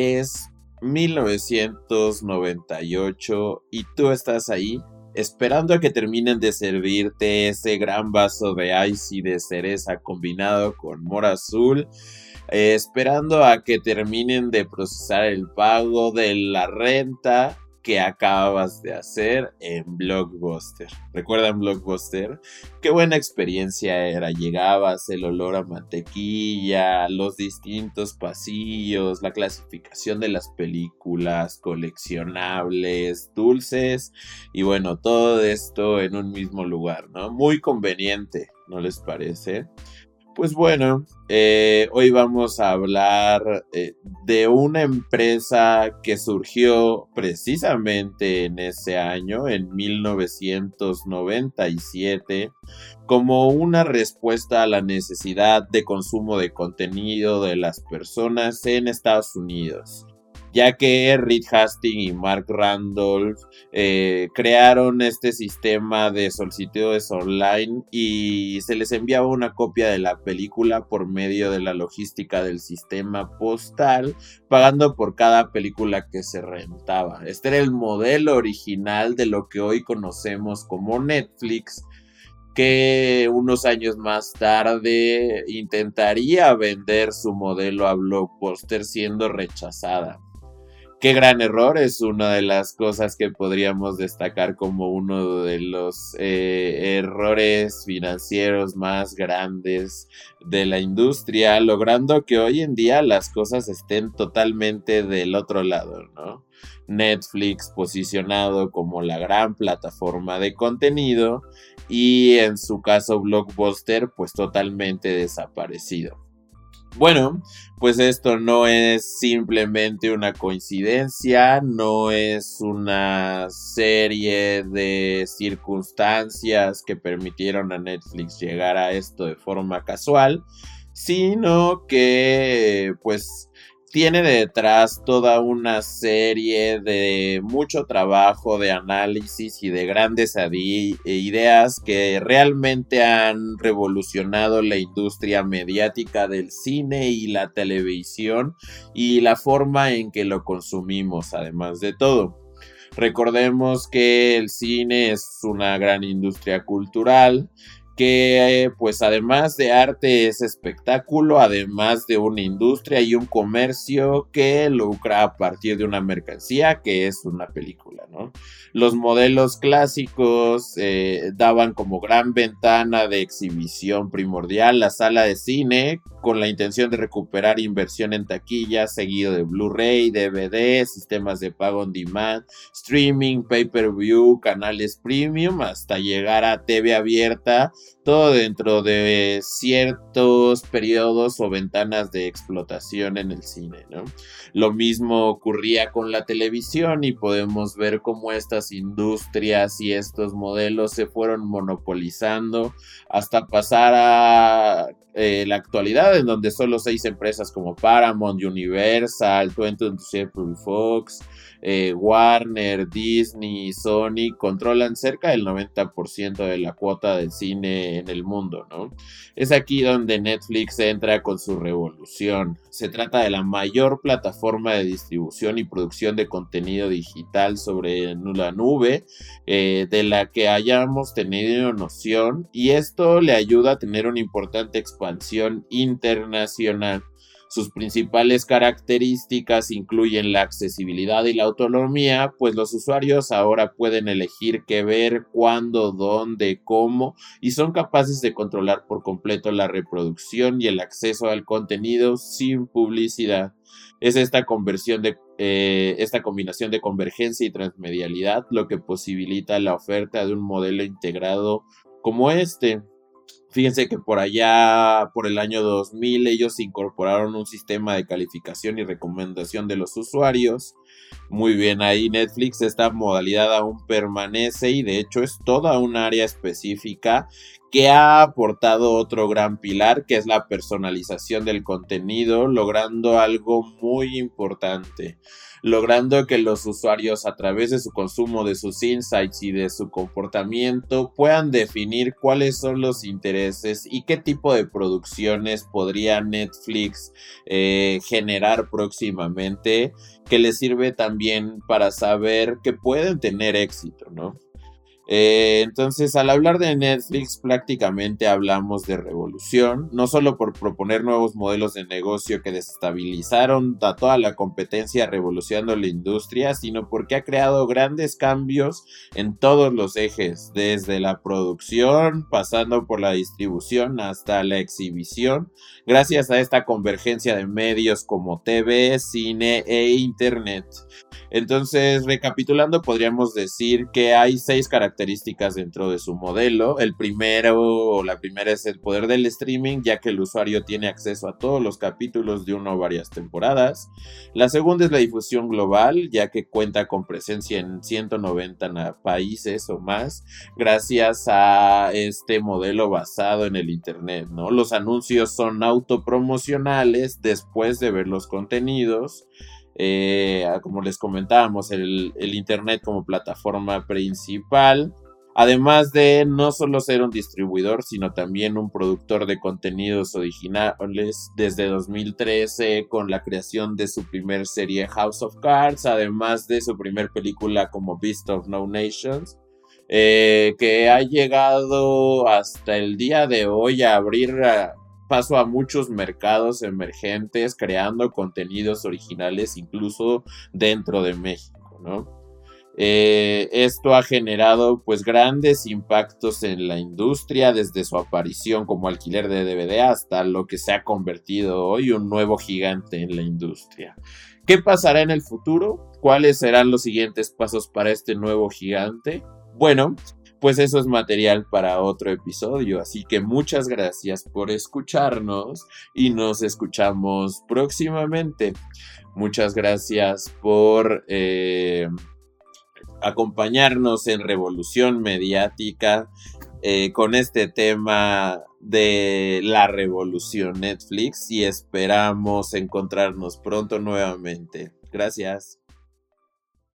Es 1998 y tú estás ahí esperando a que terminen de servirte ese gran vaso de ice y de cereza combinado con mora azul, eh, esperando a que terminen de procesar el pago de la renta que acabas de hacer en Blockbuster. ¿Recuerdan Blockbuster? Qué buena experiencia era. Llegabas, el olor a mantequilla, los distintos pasillos, la clasificación de las películas, coleccionables, dulces y bueno, todo esto en un mismo lugar, ¿no? Muy conveniente, ¿no les parece? Pues bueno, eh, hoy vamos a hablar eh, de una empresa que surgió precisamente en ese año, en 1997, como una respuesta a la necesidad de consumo de contenido de las personas en Estados Unidos ya que Reed Hastings y Mark Randolph eh, crearon este sistema de solicitudes online y se les enviaba una copia de la película por medio de la logística del sistema postal, pagando por cada película que se rentaba. Este era el modelo original de lo que hoy conocemos como Netflix que unos años más tarde intentaría vender su modelo a Blockbuster siendo rechazada. Qué gran error, es una de las cosas que podríamos destacar como uno de los eh, errores financieros más grandes de la industria, logrando que hoy en día las cosas estén totalmente del otro lado, ¿no? Netflix posicionado como la gran plataforma de contenido y en su caso Blockbuster pues totalmente desaparecido. Bueno, pues esto no es simplemente una coincidencia, no es una serie de circunstancias que permitieron a Netflix llegar a esto de forma casual, sino que pues tiene detrás toda una serie de mucho trabajo de análisis y de grandes ideas que realmente han revolucionado la industria mediática del cine y la televisión y la forma en que lo consumimos además de todo. Recordemos que el cine es una gran industria cultural que pues además de arte es espectáculo, además de una industria y un comercio que lucra a partir de una mercancía que es una película, ¿no? Los modelos clásicos eh, daban como gran ventana de exhibición primordial la sala de cine con la intención de recuperar inversión en taquilla, seguido de Blu-ray, DVD, sistemas de pago on demand, streaming, pay-per-view, canales premium, hasta llegar a TV abierta, todo dentro de ciertos periodos o ventanas de explotación en el cine, ¿no? Lo mismo ocurría con la televisión y podemos ver cómo estas industrias y estos modelos se fueron monopolizando hasta pasar a eh, la actualidad, en donde solo seis empresas como Paramount, Universal, 20th Century Fox, eh, Warner, Disney, Sony controlan cerca del 90% de la cuota del cine en el mundo, ¿no? Es aquí donde Netflix entra con su revolución. Se trata de la mayor plataforma de distribución y producción de contenido digital sobre la nube eh, de la que hayamos tenido noción y esto le ayuda a tener una importante expansión internacional. Sus principales características incluyen la accesibilidad y la autonomía, pues los usuarios ahora pueden elegir qué ver, cuándo, dónde, cómo, y son capaces de controlar por completo la reproducción y el acceso al contenido sin publicidad. Es esta conversión de eh, esta combinación de convergencia y transmedialidad lo que posibilita la oferta de un modelo integrado como este. Fíjense que por allá, por el año 2000, ellos incorporaron un sistema de calificación y recomendación de los usuarios. Muy bien, ahí Netflix, esta modalidad aún permanece y de hecho es toda un área específica que ha aportado otro gran pilar que es la personalización del contenido, logrando algo muy importante logrando que los usuarios a través de su consumo, de sus insights y de su comportamiento puedan definir cuáles son los intereses y qué tipo de producciones podría Netflix eh, generar próximamente que les sirve también para saber que pueden tener éxito, ¿no? Eh, entonces, al hablar de Netflix, prácticamente hablamos de revolución, no solo por proponer nuevos modelos de negocio que desestabilizaron a toda la competencia revolucionando la industria, sino porque ha creado grandes cambios en todos los ejes, desde la producción, pasando por la distribución hasta la exhibición, gracias a esta convergencia de medios como TV, cine e Internet. Entonces, recapitulando, podríamos decir que hay seis características dentro de su modelo. El primero la primera es el poder del streaming, ya que el usuario tiene acceso a todos los capítulos de una o varias temporadas. La segunda es la difusión global, ya que cuenta con presencia en 190 países o más, gracias a este modelo basado en el Internet. Los anuncios son autopromocionales después de ver los contenidos. Eh, como les comentábamos, el, Internet como plataforma principal. Además de no solo ser un distribuidor, sino también un productor de contenidos originales desde 2013 con la creación de su primer serie House of Cards, además de su primer película como Beast of No Nations, eh, que ha llegado hasta el día de hoy a abrir paso a muchos mercados emergentes creando contenidos originales incluso dentro de México, ¿no? Eh, esto ha generado pues grandes impactos en la industria desde su aparición como alquiler de DVD hasta lo que se ha convertido hoy un nuevo gigante en la industria. ¿Qué pasará en el futuro? ¿Cuáles serán los siguientes pasos para este nuevo gigante? Bueno, pues eso es material para otro episodio. Así que muchas gracias por escucharnos y nos escuchamos próximamente. Muchas gracias por eh, acompañarnos en Revolución Mediática eh, con este tema de la revolución Netflix y esperamos encontrarnos pronto nuevamente. Gracias.